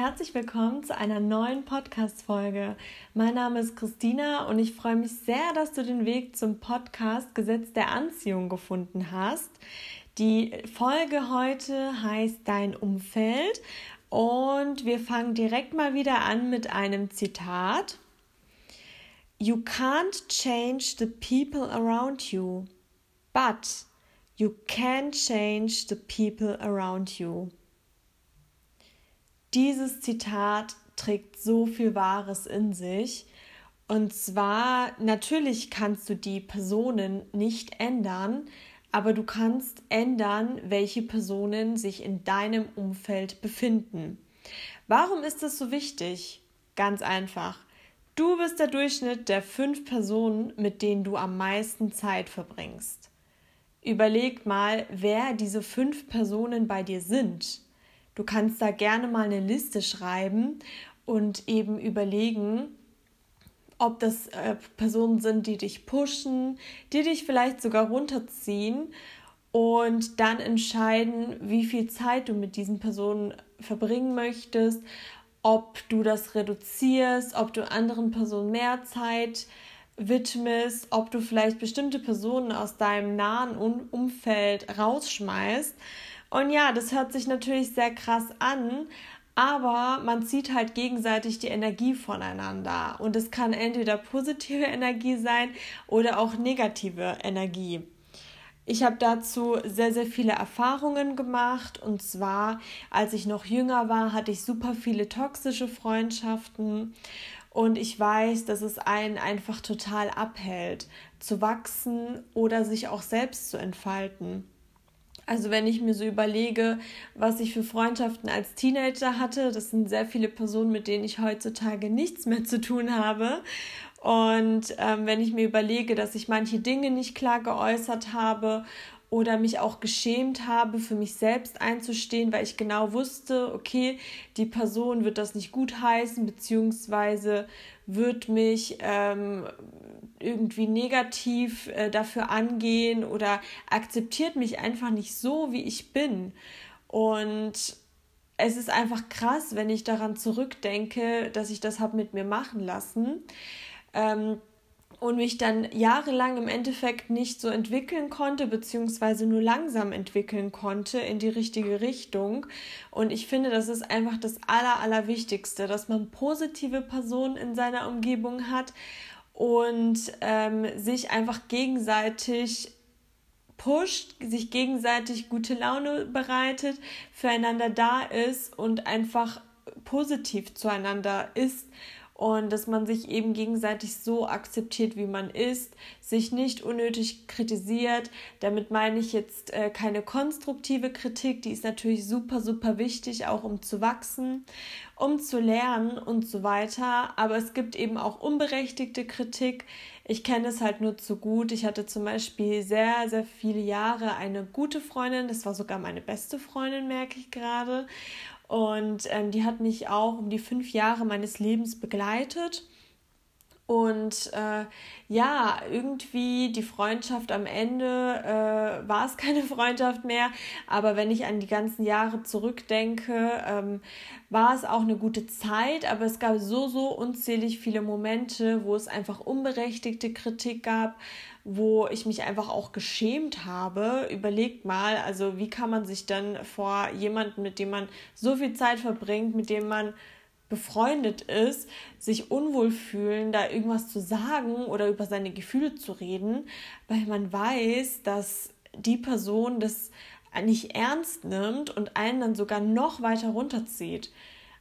herzlich willkommen zu einer neuen Podcast-Folge. Mein Name ist Christina und ich freue mich sehr, dass du den Weg zum Podcast Gesetz der Anziehung gefunden hast. Die Folge heute heißt Dein Umfeld und wir fangen direkt mal wieder an mit einem Zitat. You can't change the people around you, but you can change the people around you. Dieses Zitat trägt so viel Wahres in sich. Und zwar, natürlich kannst du die Personen nicht ändern, aber du kannst ändern, welche Personen sich in deinem Umfeld befinden. Warum ist das so wichtig? Ganz einfach. Du bist der Durchschnitt der fünf Personen, mit denen du am meisten Zeit verbringst. Überleg mal, wer diese fünf Personen bei dir sind. Du kannst da gerne mal eine Liste schreiben und eben überlegen, ob das äh, Personen sind, die dich pushen, die dich vielleicht sogar runterziehen und dann entscheiden, wie viel Zeit du mit diesen Personen verbringen möchtest, ob du das reduzierst, ob du anderen Personen mehr Zeit widmest, ob du vielleicht bestimmte Personen aus deinem nahen Umfeld rausschmeißt. Und ja, das hört sich natürlich sehr krass an, aber man zieht halt gegenseitig die Energie voneinander. Und es kann entweder positive Energie sein oder auch negative Energie. Ich habe dazu sehr, sehr viele Erfahrungen gemacht. Und zwar, als ich noch jünger war, hatte ich super viele toxische Freundschaften. Und ich weiß, dass es einen einfach total abhält, zu wachsen oder sich auch selbst zu entfalten. Also wenn ich mir so überlege, was ich für Freundschaften als Teenager hatte, das sind sehr viele Personen, mit denen ich heutzutage nichts mehr zu tun habe. Und ähm, wenn ich mir überlege, dass ich manche Dinge nicht klar geäußert habe oder mich auch geschämt habe, für mich selbst einzustehen, weil ich genau wusste, okay, die Person wird das nicht gut heißen, beziehungsweise wird mich ähm, irgendwie negativ äh, dafür angehen oder akzeptiert mich einfach nicht so, wie ich bin. Und es ist einfach krass, wenn ich daran zurückdenke, dass ich das habe mit mir machen lassen. Ähm, und mich dann jahrelang im Endeffekt nicht so entwickeln konnte, beziehungsweise nur langsam entwickeln konnte in die richtige Richtung. Und ich finde, das ist einfach das Aller, Allerwichtigste, dass man positive Personen in seiner Umgebung hat und ähm, sich einfach gegenseitig pusht, sich gegenseitig gute Laune bereitet, füreinander da ist und einfach positiv zueinander ist und dass man sich eben gegenseitig so akzeptiert, wie man ist, sich nicht unnötig kritisiert. Damit meine ich jetzt äh, keine konstruktive Kritik, die ist natürlich super, super wichtig, auch um zu wachsen, um zu lernen und so weiter. Aber es gibt eben auch unberechtigte Kritik. Ich kenne es halt nur zu gut. Ich hatte zum Beispiel sehr, sehr viele Jahre eine gute Freundin, das war sogar meine beste Freundin, merke ich gerade. Und ähm, die hat mich auch um die fünf Jahre meines Lebens begleitet. Und äh, ja, irgendwie die Freundschaft am Ende äh, war es keine Freundschaft mehr. Aber wenn ich an die ganzen Jahre zurückdenke, ähm, war es auch eine gute Zeit. Aber es gab so, so unzählig viele Momente, wo es einfach unberechtigte Kritik gab, wo ich mich einfach auch geschämt habe. Überlegt mal, also wie kann man sich dann vor jemandem, mit dem man so viel Zeit verbringt, mit dem man befreundet ist, sich unwohl fühlen, da irgendwas zu sagen oder über seine Gefühle zu reden, weil man weiß, dass die Person das nicht ernst nimmt und einen dann sogar noch weiter runterzieht.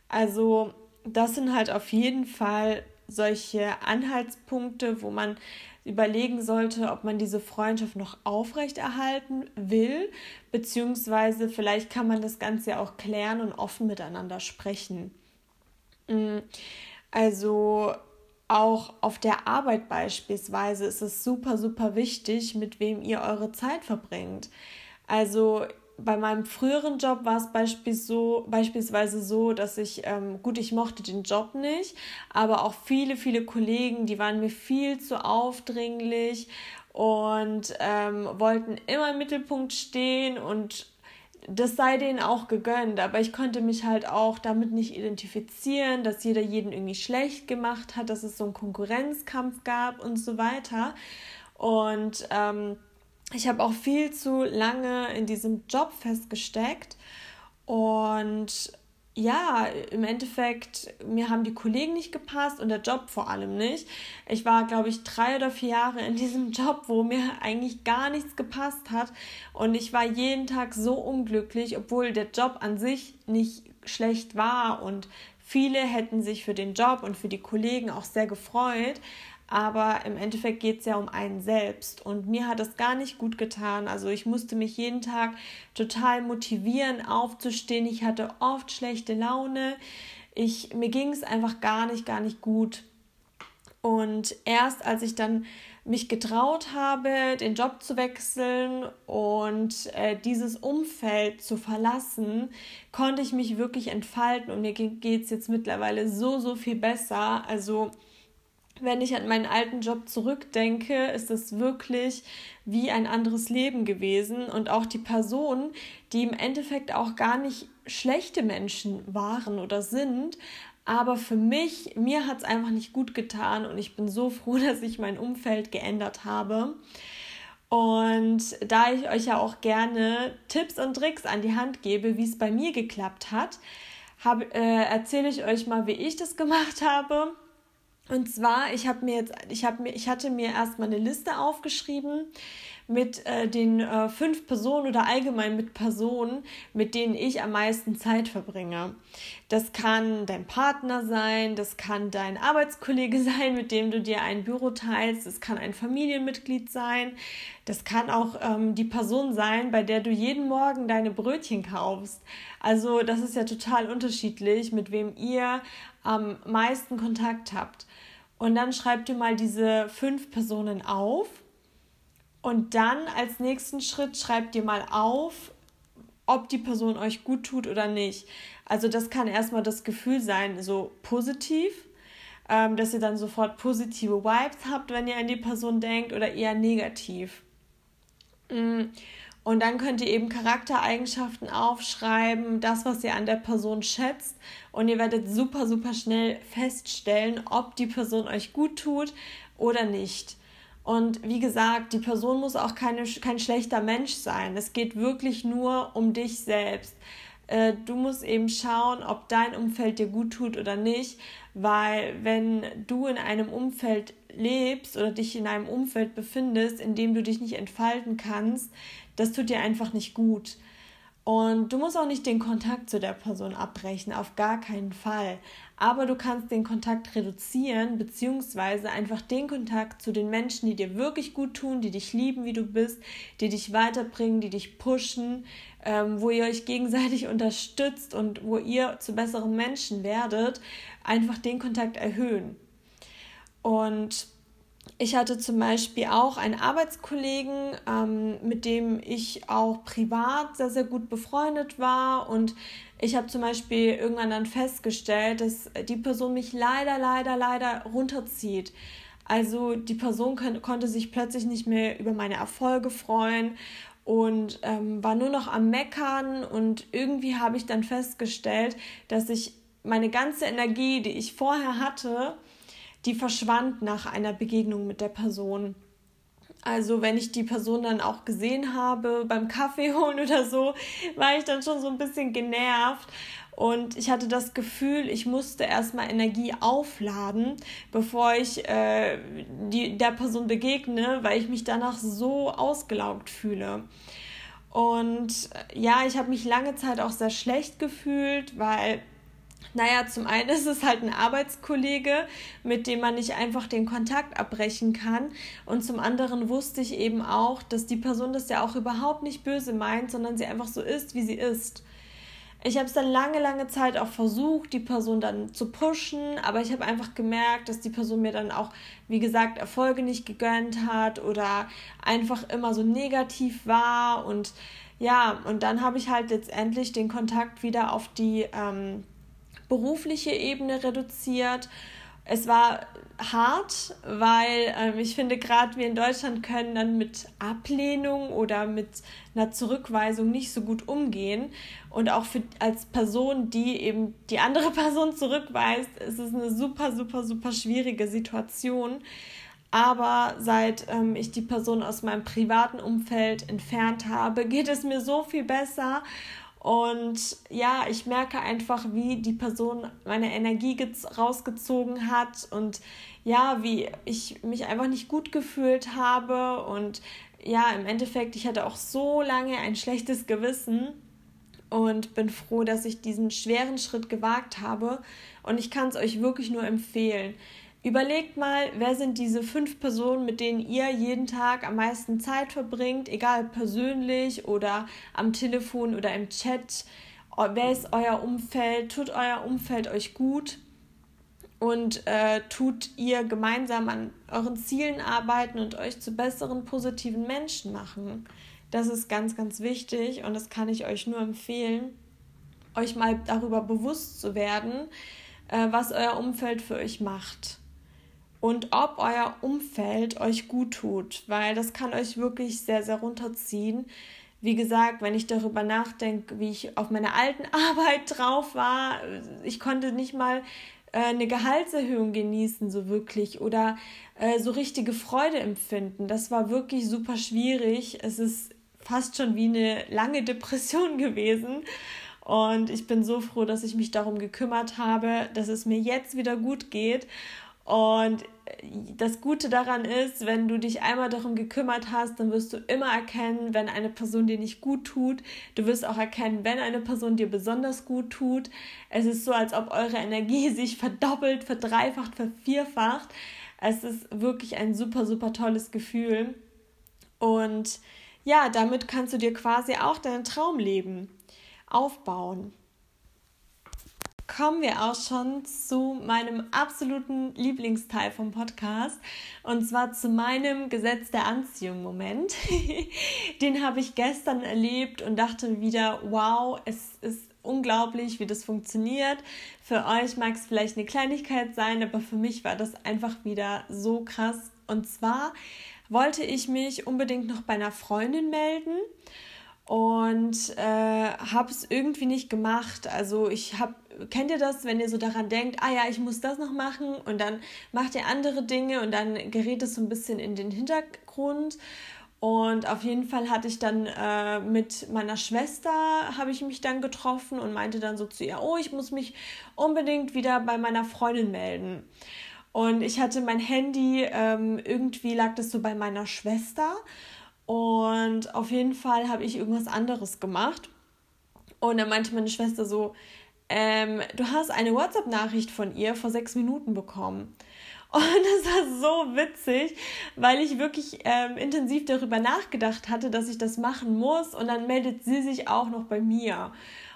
Also das sind halt auf jeden Fall solche Anhaltspunkte, wo man überlegen sollte, ob man diese Freundschaft noch aufrechterhalten will, beziehungsweise vielleicht kann man das Ganze ja auch klären und offen miteinander sprechen. Mm, also auch auf der Arbeit beispielsweise ist es super, super wichtig, mit wem ihr eure Zeit verbringt. Also bei meinem früheren Job war es beispielsweise so, dass ich, ähm, gut, ich mochte den Job nicht, aber auch viele, viele Kollegen, die waren mir viel zu aufdringlich und ähm, wollten immer im Mittelpunkt stehen und das sei denen auch gegönnt, aber ich konnte mich halt auch damit nicht identifizieren, dass jeder jeden irgendwie schlecht gemacht hat, dass es so einen Konkurrenzkampf gab und so weiter. Und ähm, ich habe auch viel zu lange in diesem Job festgesteckt und ja, im Endeffekt, mir haben die Kollegen nicht gepasst und der Job vor allem nicht. Ich war, glaube ich, drei oder vier Jahre in diesem Job, wo mir eigentlich gar nichts gepasst hat. Und ich war jeden Tag so unglücklich, obwohl der Job an sich nicht schlecht war und viele hätten sich für den Job und für die Kollegen auch sehr gefreut aber im Endeffekt geht es ja um einen selbst. Und mir hat das gar nicht gut getan. Also ich musste mich jeden Tag total motivieren, aufzustehen. Ich hatte oft schlechte Laune. Ich, mir ging es einfach gar nicht, gar nicht gut. Und erst als ich dann mich getraut habe, den Job zu wechseln und äh, dieses Umfeld zu verlassen, konnte ich mich wirklich entfalten und mir geht es jetzt mittlerweile so, so viel besser. Also wenn ich an meinen alten Job zurückdenke, ist es wirklich wie ein anderes Leben gewesen. Und auch die Personen, die im Endeffekt auch gar nicht schlechte Menschen waren oder sind, aber für mich, mir hat es einfach nicht gut getan. Und ich bin so froh, dass ich mein Umfeld geändert habe. Und da ich euch ja auch gerne Tipps und Tricks an die Hand gebe, wie es bei mir geklappt hat, äh, erzähle ich euch mal, wie ich das gemacht habe und zwar, ich habe mir jetzt, ich habe mir, ich hatte mir erstmal eine Liste aufgeschrieben mit äh, den äh, fünf Personen oder allgemein mit Personen, mit denen ich am meisten Zeit verbringe. Das kann dein Partner sein, das kann dein Arbeitskollege sein, mit dem du dir ein Büro teilst, das kann ein Familienmitglied sein, das kann auch ähm, die Person sein, bei der du jeden Morgen deine Brötchen kaufst. Also das ist ja total unterschiedlich, mit wem ihr am meisten Kontakt habt. Und dann schreibt ihr mal diese fünf Personen auf. Und dann als nächsten Schritt schreibt ihr mal auf, ob die Person euch gut tut oder nicht. Also das kann erstmal das Gefühl sein, so positiv, ähm, dass ihr dann sofort positive Vibes habt, wenn ihr an die Person denkt, oder eher negativ. Mm. Und dann könnt ihr eben Charaktereigenschaften aufschreiben, das, was ihr an der Person schätzt. Und ihr werdet super, super schnell feststellen, ob die Person euch gut tut oder nicht. Und wie gesagt, die Person muss auch keine, kein schlechter Mensch sein. Es geht wirklich nur um dich selbst. Äh, du musst eben schauen, ob dein Umfeld dir gut tut oder nicht, weil wenn du in einem Umfeld lebst oder dich in einem Umfeld befindest, in dem du dich nicht entfalten kannst, das tut dir einfach nicht gut. Und du musst auch nicht den Kontakt zu der Person abbrechen, auf gar keinen Fall. Aber du kannst den Kontakt reduzieren, beziehungsweise einfach den Kontakt zu den Menschen, die dir wirklich gut tun, die dich lieben, wie du bist, die dich weiterbringen, die dich pushen, ähm, wo ihr euch gegenseitig unterstützt und wo ihr zu besseren Menschen werdet, einfach den Kontakt erhöhen. Und ich hatte zum Beispiel auch einen Arbeitskollegen, ähm, mit dem ich auch privat sehr, sehr gut befreundet war. Und ich habe zum Beispiel irgendwann dann festgestellt, dass die Person mich leider, leider, leider runterzieht. Also die Person konnte sich plötzlich nicht mehr über meine Erfolge freuen und ähm, war nur noch am Meckern. Und irgendwie habe ich dann festgestellt, dass ich meine ganze Energie, die ich vorher hatte, die verschwand nach einer Begegnung mit der Person. Also wenn ich die Person dann auch gesehen habe beim Kaffee holen oder so, war ich dann schon so ein bisschen genervt und ich hatte das Gefühl, ich musste erstmal Energie aufladen, bevor ich äh, die, der Person begegne, weil ich mich danach so ausgelaugt fühle. Und ja, ich habe mich lange Zeit auch sehr schlecht gefühlt, weil naja, zum einen ist es halt ein Arbeitskollege, mit dem man nicht einfach den Kontakt abbrechen kann. Und zum anderen wusste ich eben auch, dass die Person das ja auch überhaupt nicht böse meint, sondern sie einfach so ist, wie sie ist. Ich habe es dann lange, lange Zeit auch versucht, die Person dann zu pushen, aber ich habe einfach gemerkt, dass die Person mir dann auch, wie gesagt, Erfolge nicht gegönnt hat oder einfach immer so negativ war. Und ja, und dann habe ich halt letztendlich den Kontakt wieder auf die ähm, berufliche Ebene reduziert. es war hart, weil ähm, ich finde, gerade wir in Deutschland können dann mit Ablehnung oder mit einer Zurückweisung nicht so gut umgehen. Und auch für, als Person, die eben die andere Person zurückweist, ist es eine super, super, super schwierige Situation. Aber seit ähm, ich die Person aus meinem privaten Umfeld entfernt habe, geht es mir so viel besser. Und ja, ich merke einfach, wie die Person meine Energie rausgezogen hat und ja, wie ich mich einfach nicht gut gefühlt habe. Und ja, im Endeffekt, ich hatte auch so lange ein schlechtes Gewissen und bin froh, dass ich diesen schweren Schritt gewagt habe. Und ich kann es euch wirklich nur empfehlen. Überlegt mal, wer sind diese fünf Personen, mit denen ihr jeden Tag am meisten Zeit verbringt, egal persönlich oder am Telefon oder im Chat. Wer ist euer Umfeld? Tut euer Umfeld euch gut? Und äh, tut ihr gemeinsam an euren Zielen arbeiten und euch zu besseren, positiven Menschen machen? Das ist ganz, ganz wichtig und das kann ich euch nur empfehlen, euch mal darüber bewusst zu werden, äh, was euer Umfeld für euch macht und ob euer Umfeld euch gut tut, weil das kann euch wirklich sehr, sehr runterziehen. Wie gesagt, wenn ich darüber nachdenke, wie ich auf meiner alten Arbeit drauf war, ich konnte nicht mal äh, eine Gehaltserhöhung genießen, so wirklich, oder äh, so richtige Freude empfinden. Das war wirklich super schwierig. Es ist fast schon wie eine lange Depression gewesen. Und ich bin so froh, dass ich mich darum gekümmert habe, dass es mir jetzt wieder gut geht. Und das Gute daran ist, wenn du dich einmal darum gekümmert hast, dann wirst du immer erkennen, wenn eine Person dir nicht gut tut. Du wirst auch erkennen, wenn eine Person dir besonders gut tut. Es ist so, als ob eure Energie sich verdoppelt, verdreifacht, vervierfacht. Es ist wirklich ein super, super tolles Gefühl. Und ja, damit kannst du dir quasi auch dein Traumleben aufbauen kommen wir auch schon zu meinem absoluten Lieblingsteil vom Podcast und zwar zu meinem Gesetz der Anziehung Moment. Den habe ich gestern erlebt und dachte wieder, wow, es ist unglaublich, wie das funktioniert. Für euch mag es vielleicht eine Kleinigkeit sein, aber für mich war das einfach wieder so krass. Und zwar wollte ich mich unbedingt noch bei einer Freundin melden und äh, habe es irgendwie nicht gemacht. Also ich habe, kennt ihr das, wenn ihr so daran denkt, ah ja, ich muss das noch machen und dann macht ihr andere Dinge und dann gerät es so ein bisschen in den Hintergrund. Und auf jeden Fall hatte ich dann äh, mit meiner Schwester, habe ich mich dann getroffen und meinte dann so zu ihr, oh, ich muss mich unbedingt wieder bei meiner Freundin melden. Und ich hatte mein Handy, ähm, irgendwie lag das so bei meiner Schwester. Und auf jeden Fall habe ich irgendwas anderes gemacht. Und dann meinte meine Schwester so, ähm, du hast eine WhatsApp-Nachricht von ihr vor sechs Minuten bekommen. Und das war so witzig, weil ich wirklich ähm, intensiv darüber nachgedacht hatte, dass ich das machen muss. Und dann meldet sie sich auch noch bei mir.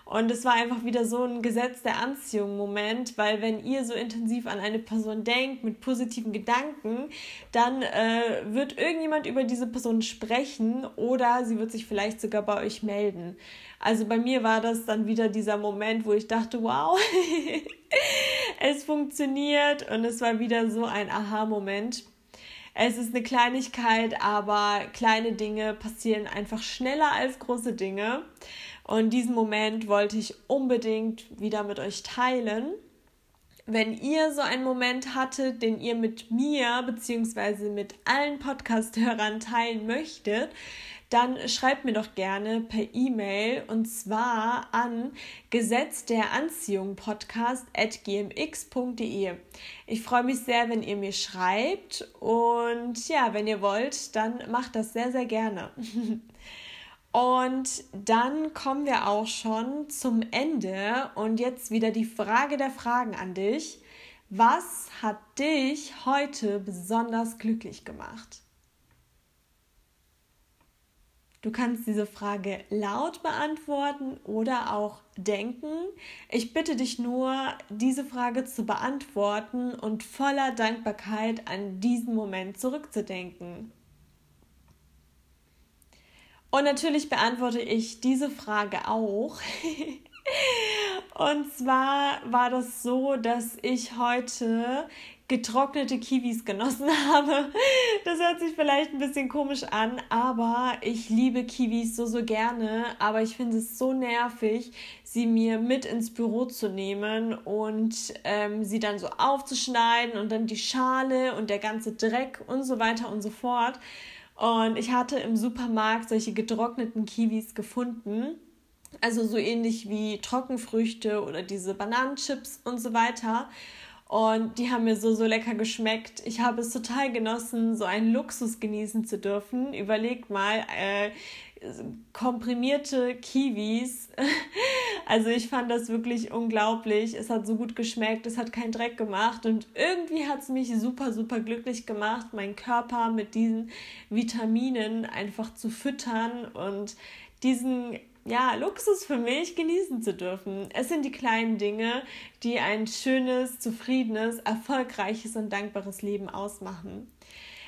Und es war einfach wieder so ein Gesetz der Anziehung-Moment, weil wenn ihr so intensiv an eine Person denkt, mit positiven Gedanken, dann äh, wird irgendjemand über diese Person sprechen oder sie wird sich vielleicht sogar bei euch melden. Also bei mir war das dann wieder dieser Moment, wo ich dachte, wow, es funktioniert und es war wieder so ein Aha-Moment. Es ist eine Kleinigkeit, aber kleine Dinge passieren einfach schneller als große Dinge. Und diesen Moment wollte ich unbedingt wieder mit euch teilen. Wenn ihr so einen Moment hattet, den ihr mit mir bzw. mit allen Podcast-Hörern teilen möchtet, dann schreibt mir doch gerne per E-Mail und zwar an Gesetz der Anziehung Podcast at gmx.de. Ich freue mich sehr, wenn ihr mir schreibt und ja, wenn ihr wollt, dann macht das sehr, sehr gerne. Und dann kommen wir auch schon zum Ende und jetzt wieder die Frage der Fragen an dich. Was hat dich heute besonders glücklich gemacht? Du kannst diese Frage laut beantworten oder auch denken. Ich bitte dich nur, diese Frage zu beantworten und voller Dankbarkeit an diesen Moment zurückzudenken. Und natürlich beantworte ich diese Frage auch. Und zwar war das so, dass ich heute getrocknete Kiwis genossen habe. Das hört sich vielleicht ein bisschen komisch an, aber ich liebe Kiwis so, so gerne. Aber ich finde es so nervig, sie mir mit ins Büro zu nehmen und ähm, sie dann so aufzuschneiden und dann die Schale und der ganze Dreck und so weiter und so fort. Und ich hatte im Supermarkt solche getrockneten Kiwis gefunden. Also so ähnlich wie Trockenfrüchte oder diese Bananenchips und so weiter. Und die haben mir so, so lecker geschmeckt. Ich habe es total genossen, so einen Luxus genießen zu dürfen. Überlegt mal, äh, komprimierte Kiwis. Also ich fand das wirklich unglaublich. Es hat so gut geschmeckt, es hat keinen Dreck gemacht und irgendwie hat es mich super, super glücklich gemacht, meinen Körper mit diesen Vitaminen einfach zu füttern und diesen ja, Luxus für mich genießen zu dürfen. Es sind die kleinen Dinge, die ein schönes, zufriedenes, erfolgreiches und dankbares Leben ausmachen.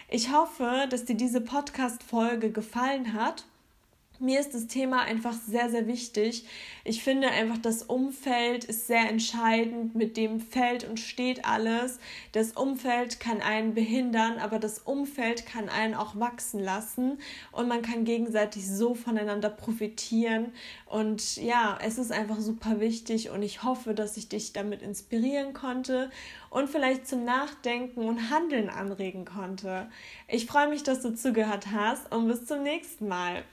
Ich hoffe, dass dir diese Podcast-Folge gefallen hat mir ist das Thema einfach sehr, sehr wichtig. Ich finde einfach, das Umfeld ist sehr entscheidend, mit dem fällt und steht alles. Das Umfeld kann einen behindern, aber das Umfeld kann einen auch wachsen lassen und man kann gegenseitig so voneinander profitieren. Und ja, es ist einfach super wichtig und ich hoffe, dass ich dich damit inspirieren konnte und vielleicht zum Nachdenken und Handeln anregen konnte. Ich freue mich, dass du zugehört hast und bis zum nächsten Mal.